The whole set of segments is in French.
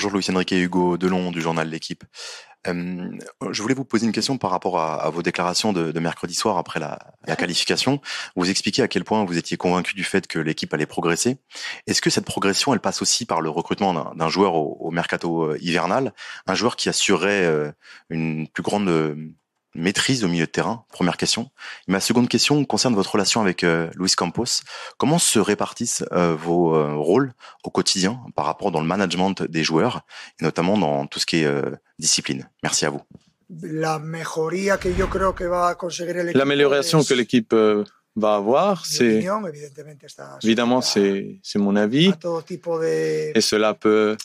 Bonjour Louis Enrique et Hugo Delon du journal L'équipe. Euh, je voulais vous poser une question par rapport à, vos déclarations de, mercredi soir après la, qualification. Vous expliquez à quel point vous étiez convaincu du fait que l'équipe allait progresser. Est-ce que cette progression, elle passe aussi par le recrutement d'un joueur au, mercato euh, hivernal, un joueur qui assurerait euh, une plus grande maîtrise au milieu de terrain Première question. ma seconde question concerne votre relation avec Luis Campos. Comment se répartissent vos rôles au quotidien par rapport dans le management des joueurs, et notamment dans tout ce qui est discipline? Merci à vous. L'amélioration que l'équipe euh, va avoir, c'est évidemment c'est mon avis et cela peut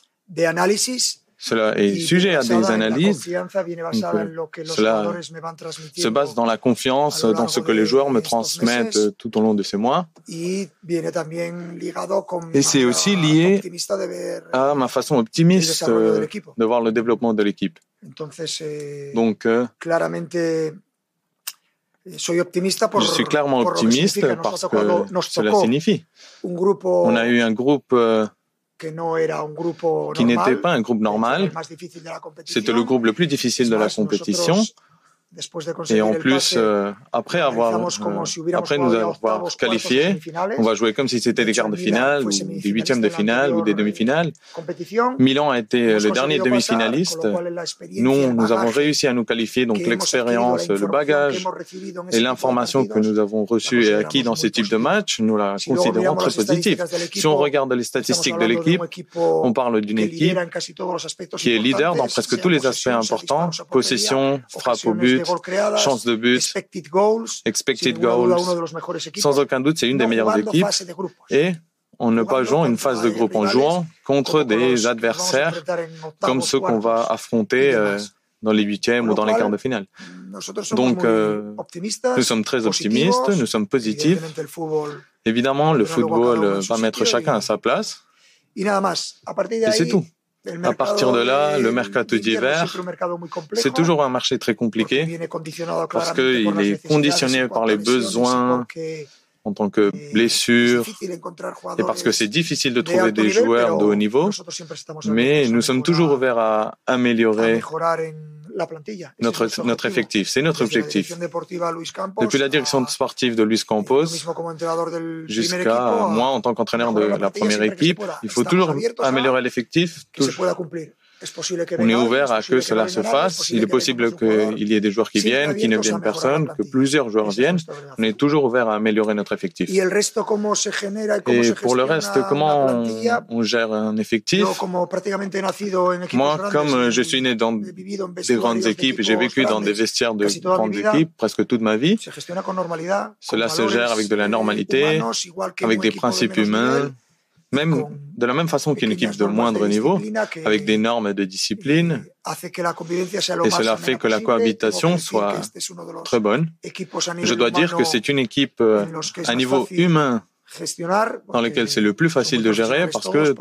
cela est sujet à des analyses. cela se base dans la confiance, dans ce que les joueurs me transmettent tout au long de ces mois. Et c'est aussi lié à ma façon optimiste de voir le développement de l'équipe. Donc, euh, je suis clairement optimiste parce que cela signifie. On a eu un groupe euh, qui n'était pas un groupe normal. C'était le groupe le plus difficile de la compétition. Et en plus, euh, après avoir, euh, après nous avoir qualifiés, on va jouer comme si c'était des quarts de finale, ou des huitièmes de finale, ou des demi-finales. Milan a été le dernier demi-finaliste. Nous, nous avons réussi à nous qualifier, donc l'expérience, le bagage et l'information que nous avons reçue et acquis dans ces types de matchs, nous la considérons très positive. Si on regarde les statistiques de l'équipe, on parle d'une équipe qui est leader dans presque tous les aspects importants, possession, frappe au but, chance de but, expected goals. Sans aucun doute, c'est une des meilleures équipes. Et on ne pas jouant une phase de groupe en jouant contre des adversaires comme ceux qu'on va affronter euh, dans les huitièmes ou dans les quarts de finale. Donc, euh, nous sommes très optimistes, nous sommes positifs. Évidemment, le football va mettre chacun à sa place. Et c'est tout. À partir de là, le mercato d'hiver, c'est toujours un marché très compliqué parce qu'il est conditionné par les besoins en tant que eh, blessure et parce que c'est difficile de trouver des joueurs de haut niveau, mais nous sommes toujours ouverts à améliorer notre, notre effectif. C'est notre objectif. Depuis la direction sportive de Luis Campos jusqu'à moi en tant qu'entraîneur de la première équipe, il faut toujours améliorer l'effectif. On est ouvert à que cela se fasse. Il est possible qu'il y ait des joueurs qui viennent, qui ne viennent personne, que plusieurs joueurs viennent. On est toujours ouvert à améliorer notre effectif. Et pour le reste, comment on, gère un effectif? Moi, comme je suis né dans des grandes équipes j'ai vécu dans des vestiaires de grandes équipes presque toute ma vie, cela se gère avec de la normalité, avec des principes humains même de la même façon qu'une équipe de moindre niveau, avec des normes de discipline, et cela fait que la cohabitation soit très bonne. Je dois dire que c'est une équipe euh, à niveau humain dans lequel c'est le plus facile de gérer parce que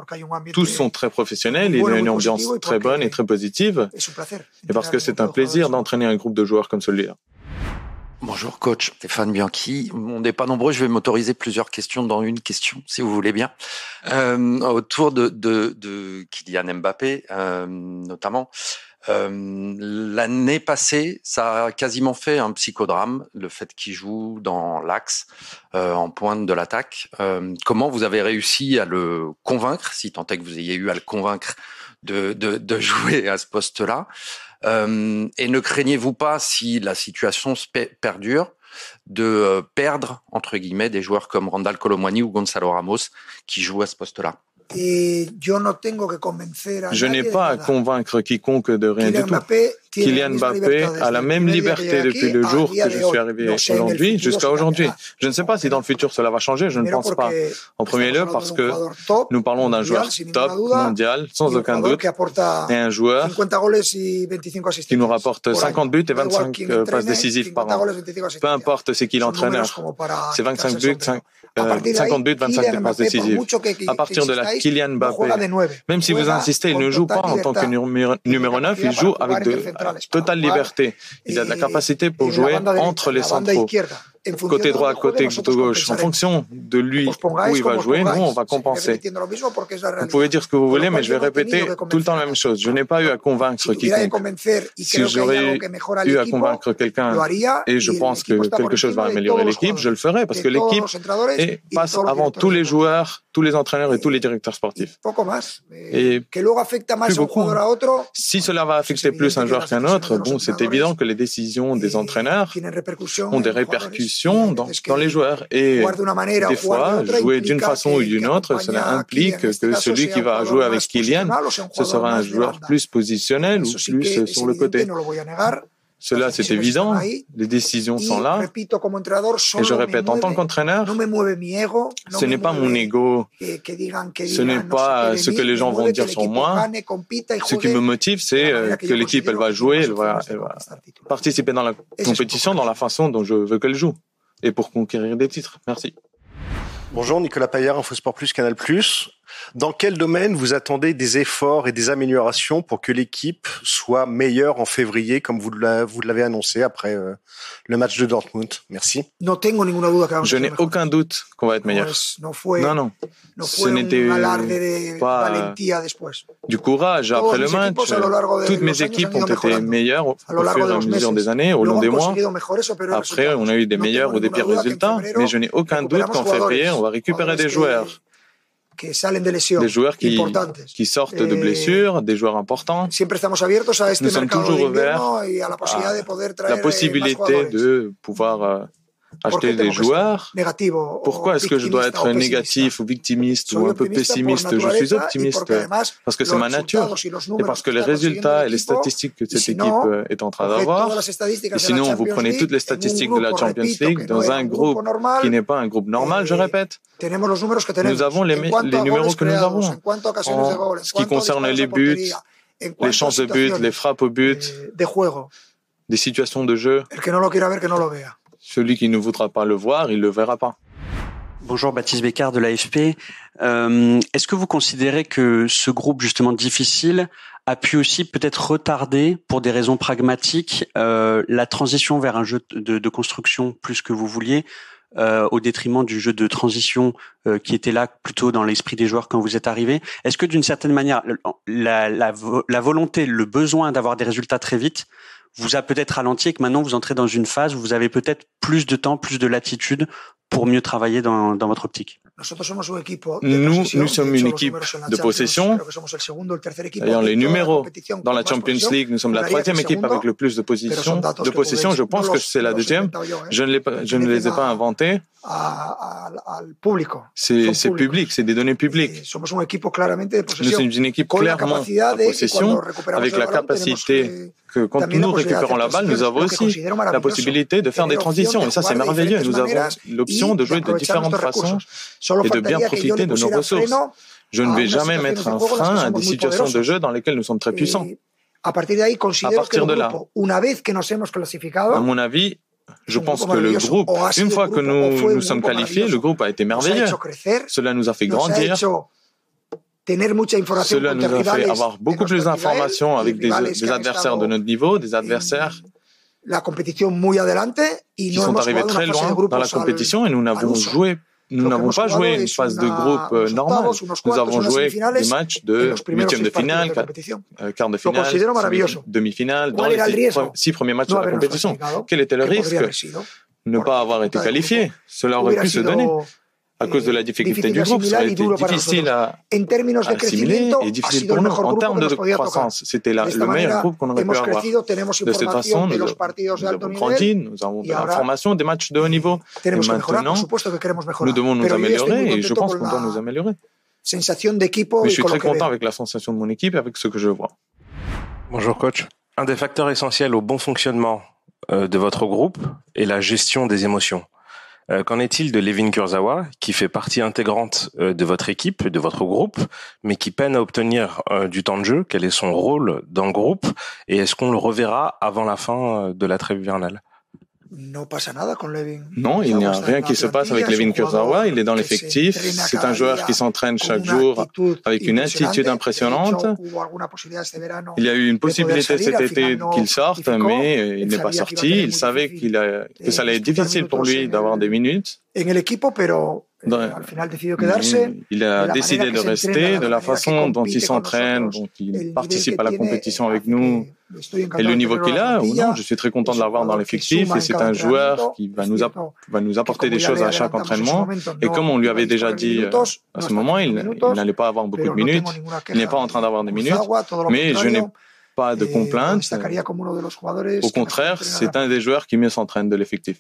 tous sont très professionnels, il y a une ambiance très bonne et très positive, et parce que c'est un plaisir d'entraîner un groupe de joueurs comme celui-là. Bonjour coach Stéphane Bianchi. On n'est pas nombreux, je vais m'autoriser plusieurs questions dans une question, si vous voulez bien. Euh, autour de, de, de, Kylian Mbappé, euh, notamment. Euh, L'année passée, ça a quasiment fait un psychodrame, le fait qu'il joue dans l'axe, euh, en pointe de l'attaque. Euh, comment vous avez réussi à le convaincre, si tant est que vous ayez eu à le convaincre de, de, de jouer à ce poste-là? Euh, et ne craignez-vous pas, si la situation se perdure, de euh, perdre, entre guillemets, des joueurs comme Randall Colomwani ou Gonzalo Ramos qui jouent à ce poste-là? Je n'ai pas à convaincre quiconque de rien du tout. Kylian Mbappé a la même liberté depuis le jour que je suis arrivé aujourd'hui jusqu'à aujourd'hui. Je ne sais pas si dans le futur cela va changer, je ne pense pas. En premier lieu parce que nous parlons d'un joueur top mondial, sans aucun doute, et un joueur qui nous rapporte 50 buts et 25 euh, passes décisives par an. Peu importe c'est qui l'entraîneur. C'est 25 buts, 50 buts, 25 passes décisives. À partir de là, Kylian Mbappé, même si vous insistez, il ne joue pas en tant que numéro 9, il joue avec de totale liberté. Il a de la capacité pour jouer entre les centraux. Côté droit, côté gauche, en fonction de lui où il va jouer, nous, on va compenser. Vous pouvez dire ce que vous voulez, mais je vais répéter tout le temps la même chose. Je n'ai pas eu à convaincre quiconque. Si j'aurais eu à convaincre quelqu'un et je pense que quelque chose va améliorer l'équipe, je le ferai parce que l'équipe passe avant tous les joueurs, tous les entraîneurs et tous les directeurs sportifs. Et plus beaucoup. Si cela va affecter plus un joueur qu'un autre, bon, c'est évident que les décisions des entraîneurs ont des répercussions dans, dans les joueurs. Et des fois, jouer d'une façon ou d'une autre, cela implique que celui qui va jouer avec Kylian, ce sera un joueur plus positionnel ou plus sur le côté. Cela, c'est évident. Les décisions sont là. Et je répète, en tant qu'entraîneur, ce n'est pas mon ego, ce n'est pas ce que les gens vont dire sur moi. Ce qui me motive, c'est euh, que l'équipe, elle va jouer, elle va, elle va participer dans la compétition dans la façon dont je veux qu'elle joue et pour conquérir des titres. Merci. Bonjour, Nicolas Paillard, InfoSport Plus, Canal Plus. Dans quel domaine vous attendez des efforts et des améliorations pour que l'équipe soit meilleure en février, comme vous l'avez annoncé après euh, le match de Dortmund? Merci. Je n'ai aucun doute qu'on va être meilleur. Non, non. Ce n'était pas du courage après le match. Toutes mes équipes ont été meilleures au fur et à mesure des années, au long des mois. Après, on a eu des meilleurs ou des pires résultats, mais je n'ai aucun doute qu'en février, on va récupérer des joueurs des joueurs qui, qui sortent de blessures, des joueurs importants. Nous sommes toujours ouverts à la possibilité de pouvoir euh, acheter des joueurs. Pourquoi est-ce que je dois être négatif ou victimiste ou un peu pessimiste? Je suis optimiste parce que c'est ma nature et parce que les résultats et les statistiques que cette équipe est en train d'avoir. Et sinon, vous prenez toutes les statistiques de la Champions League dans un groupe qui n'est pas un groupe normal, je répète. Nous avons les, les numéros que nous avons. En ce qui concerne les buts, les chances de but, les frappes au but, des situations de jeu. Celui qui ne voudra pas le voir, il le verra pas. Bonjour Baptiste Bécard de l'AFP. Euh, Est-ce que vous considérez que ce groupe justement difficile a pu aussi peut-être retarder, pour des raisons pragmatiques, euh, la transition vers un jeu de, construction plus que vous vouliez, euh, au détriment du jeu de transition euh, qui était là plutôt dans l'esprit des joueurs quand vous êtes arrivé Est-ce que d'une certaine manière, la, volonté, le besoin d'avoir des résultats très vite vous a peut-être ralenti et que maintenant vous entrez dans une phase où vous avez peut-être plus de temps, plus de latitude pour mieux travailler dans votre optique? Nous, nous sommes une équipe de possession. D'ailleurs, les numéros dans la Champions League, nous sommes la troisième équipe avec le plus de possession. De possession, je pense que c'est la deuxième. Je ne, je ne les ai pas inventés. C'est public, c'est des données publiques. Nous sommes une équipe clairement de possession avec la capacité que quand nous récupérons la balle, nous avons aussi la possibilité de faire des transitions. Et ça, c'est merveilleux. Nous avons l'option de jouer de différentes façons et de bien profiter de nos ressources. Je ne vais jamais mettre un frein à des situations de jeu dans lesquelles nous sommes très puissants. À partir de là, à mon avis, je pense que le groupe, une fois que nous nous sommes qualifiés, le groupe a été merveilleux. Cela nous a fait grandir. Cela nous a fait avoir beaucoup plus d'informations avec des, adversaires de notre niveau, des adversaires qui sont arrivés très loin dans la compétition et nous n'avons joué nous n'avons pas joué une phase de groupe euh, normale. Nous avons joué des matchs de huitième de finale, euh, quart de finale, demi-finale, dans les six, premiers matchs de la compétition. Quel était le risque? Ne pas avoir été qualifié. Cela aurait pu se donner à cause de la difficulté du groupe. Ça a été difficile à, assimiler et difficile pour nous. En termes de croissance, c'était le meilleur groupe qu'on aurait pu avoir. De cette façon, nous, avons grandi, nous avons de l'information, des matchs de haut niveau. Et maintenant, nous devons nous améliorer et je pense qu'on doit nous améliorer. Mais je suis très content avec la sensation de mon équipe et avec ce que je vois. Bonjour coach. Un des facteurs essentiels au bon fonctionnement euh, de votre groupe est la gestion des émotions. Euh, qu'en est-il de Levin Kurzawa, qui fait partie intégrante euh, de votre équipe, de votre groupe, mais qui peine à obtenir euh, du temps de jeu? Quel est son rôle dans le groupe? Et est-ce qu'on le reverra avant la fin de la trêve hivernale? Non, il n'y a rien qui se passe avec Levin Kurzawa. Il est dans l'effectif. C'est un joueur qui s'entraîne chaque jour avec une attitude impressionnante. Il y a eu une possibilité cet été qu'il sorte, mais il n'est pas sorti. Il savait qu'il que ça allait être difficile pour lui d'avoir des minutes. Il a décidé de rester, de la façon dont il s'entraîne, dont il participe à la compétition avec nous et le niveau qu'il a. Non, je suis très content de l'avoir dans l'effectif et c'est un joueur qui va nous, va nous apporter des choses à chaque entraînement. Et comme on lui avait déjà dit euh, à ce moment, il, n'allait pas avoir beaucoup de minutes. Il n'est pas en train d'avoir des minutes, mais je n'ai pas de complaintes. Au contraire, c'est un des joueurs qui mieux s'entraîne de l'effectif.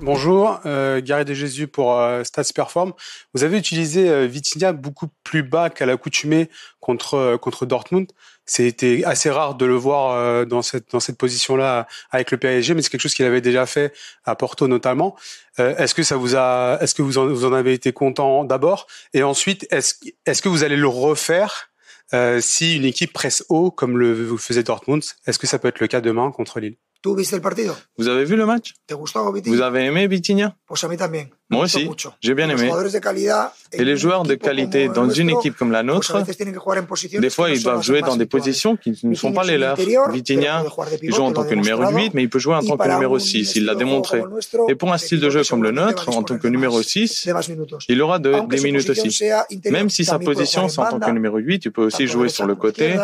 Bonjour, euh, Gary de Jésus pour euh, Stats Perform. Vous avez utilisé euh, Vitinha beaucoup plus bas qu'à l'accoutumée contre euh, contre Dortmund. C'était assez rare de le voir euh, dans cette dans cette position-là avec le PSG, mais c'est quelque chose qu'il avait déjà fait à Porto notamment. est-ce que ça vous a est-ce que vous en, vous en avez été content d'abord? Et ensuite est-ce est-ce que vous allez le refaire si une équipe presse haut comme le faisait Dortmund? Est-ce que ça peut être le cas demain contre Lille? Vous avez vu le match? Vous avez aimé Vitinha Moi aussi, j'ai bien aimé. Et les joueurs de qualité dans une équipe comme la nôtre, des fois ils doivent jouer dans des positions qui ne sont pas les leurs. Vitinha, il joue en tant que numéro 8, mais il peut jouer en tant que numéro 6, il l'a démontré. Et pour un style de jeu comme le nôtre, en tant que numéro 6, il aura des minutes aussi. Même si sa position c'est en tant que numéro 8, tu peux aussi jouer sur le côté,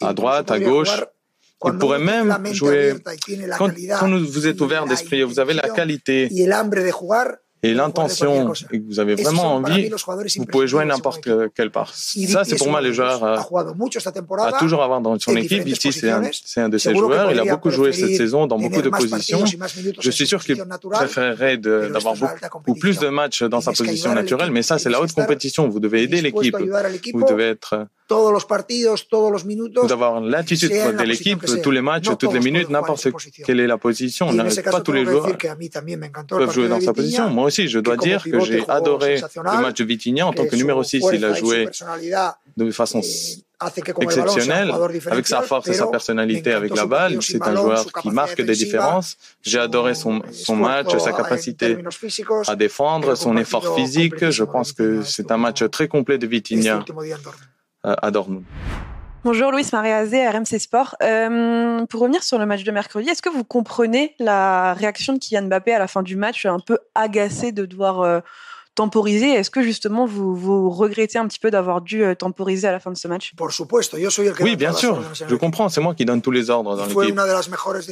à droite, à gauche. Il pourrait même jouer, quand, vous êtes ouvert d'esprit, vous avez la qualité et l'intention et que vous avez vraiment envie, vous pouvez jouer n'importe quelle part. Ça, c'est pour moi les joueurs à, toujours avoir dans son équipe. Ici, c'est un, un, de ces joueurs. Il a beaucoup joué cette saison dans beaucoup de positions. Je suis sûr qu'il préférerait d'avoir beaucoup plus de matchs dans sa position naturelle, mais ça, c'est la haute compétition. Vous devez aider l'équipe. Vous devez être d'avoir l'attitude de l'équipe, tous les matchs, toutes les minutes, n'importe quelle est la position. Pas tous les joueurs peuvent jouer dans sa position. Moi aussi, je dois dire que j'ai adoré le match de Vitinha en tant que numéro 6. Il a joué de façon exceptionnelle, avec sa force et sa personnalité avec la balle. C'est un joueur qui marque des différences. J'ai adoré son, son match, sa capacité à défendre, son effort physique. Je pense que c'est un match très complet de Vitinha à Dortmund. Bonjour Louis Maréazé, RMC Sport. Euh, pour revenir sur le match de mercredi, est-ce que vous comprenez la réaction de Kylian Mbappé à la fin du match, un peu agacé de devoir euh, temporiser? Est-ce que justement vous, vous regrettez un petit peu d'avoir dû euh, temporiser à la fin de ce match? Oui, bien sûr, je comprends, c'est moi qui donne tous les ordres dans l'équipe.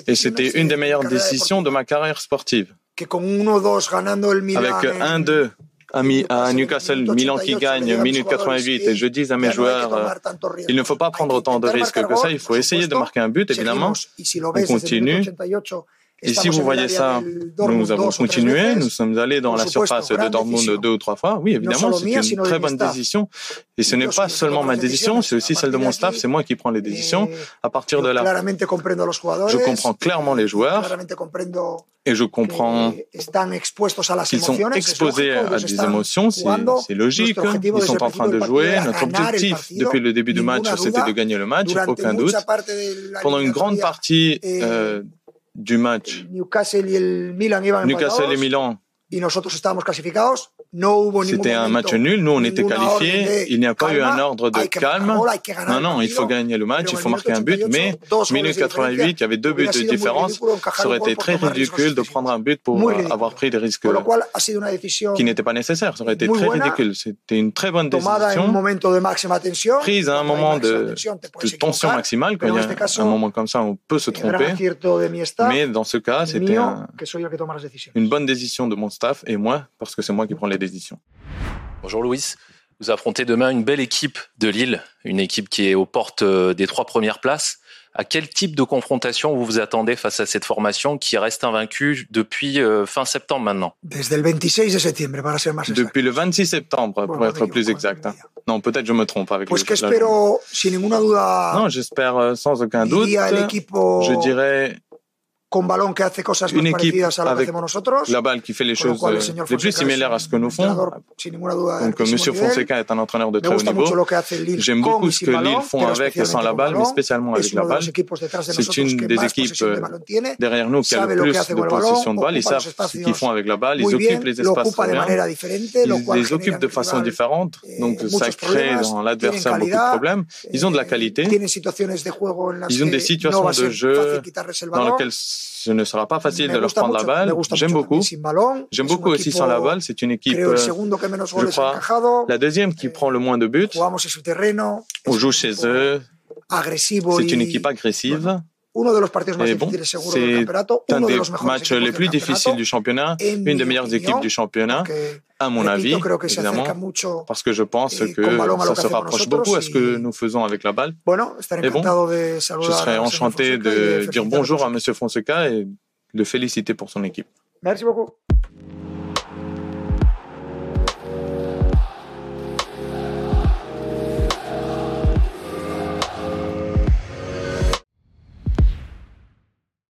Et c'était une des meilleures décisions de ma carrière sportive. Avec 1-2 à, Newcastle, Milan qui gagne, minute 88, et je dis à mes joueurs, euh, il ne faut pas prendre autant de risques que ça, il faut essayer de marquer un but, évidemment. On continue. Et si vous voyez ça, nous avons continué, nous sommes allés dans la surface de Dortmund deux ou trois fois. Oui, évidemment, c'est une très bonne décision. Et ce n'est pas seulement ma décision, c'est aussi celle de mon staff, c'est moi qui prends les décisions. À partir de là, je comprends clairement les joueurs et je comprends qu'ils sont exposés à des émotions, c'est logique. Ils sont en train de jouer. Notre objectif depuis le début du match, c'était de gagner le match, aucun doute. Pendant une grande partie euh, du match. Newcastle y el Milan iban Newcastle y Y nosotros estábamos clasificados c'était un match nul. Nous, on était qualifiés. Il n'y a pas eu un ordre de calme. Non, non, il faut gagner le match, il faut marquer un but. Mais, minute 88, il y avait deux buts de différence. Ça aurait été très ridicule de prendre un but pour avoir pris des risques qui n'étaient pas nécessaires. Ça aurait été très ridicule. C'était une très bonne décision. Prise à un moment de, tension maximale. Quand il y a un moment comme ça, on peut se tromper. Mais dans ce cas, c'était une bonne décision de mon staff et moi, parce que c'est moi qui prends les Bonjour Louis. Vous affrontez demain une belle équipe de Lille, une équipe qui est aux portes euh, des trois premières places. À quel type de confrontation vous vous attendez face à cette formation qui reste invaincue depuis euh, fin septembre maintenant? Depuis le 26 septembre, pour être plus exact. Hein. Non, peut-être je me trompe avec pues Non, j'espère euh, sans aucun doute. Je dirais une équipe avec la balle qui fait les choses les plus similaires à ce que nous font. Donc, M. Fonseca est un entraîneur de très haut niveau. J'aime beaucoup ce que Lille font avec et sans la balle, mais spécialement avec la balle. C'est une des équipes euh, derrière nous qui a le plus de possession de balle. Ils savent ce qu'ils font avec la balle. Ils occupent les espaces très bien. Ils les occupent de façon différente. Eh, Donc, ça crée dans l'adversaire beaucoup de problèmes. Ils ont de la qualité. Ils ont des situations de jeu dans lesquelles ce ne sera pas facile de leur prendre la balle. J'aime beaucoup. J'aime beaucoup aussi sans la balle. C'est une équipe, euh, je crois, la deuxième qui prend le moins de buts. On joue chez eux. C'est une équipe agressive. Et bon, c'est un des matchs les plus difficiles du championnat, une des meilleures équipes du championnat, à mon avis, évidemment, parce que je pense eh, que ça se rapproche beaucoup à ce que nous faisons avec la balle. Et bon, je serais enchanté de dire bonjour à M. Fonseca et de féliciter pour son équipe. Merci beaucoup.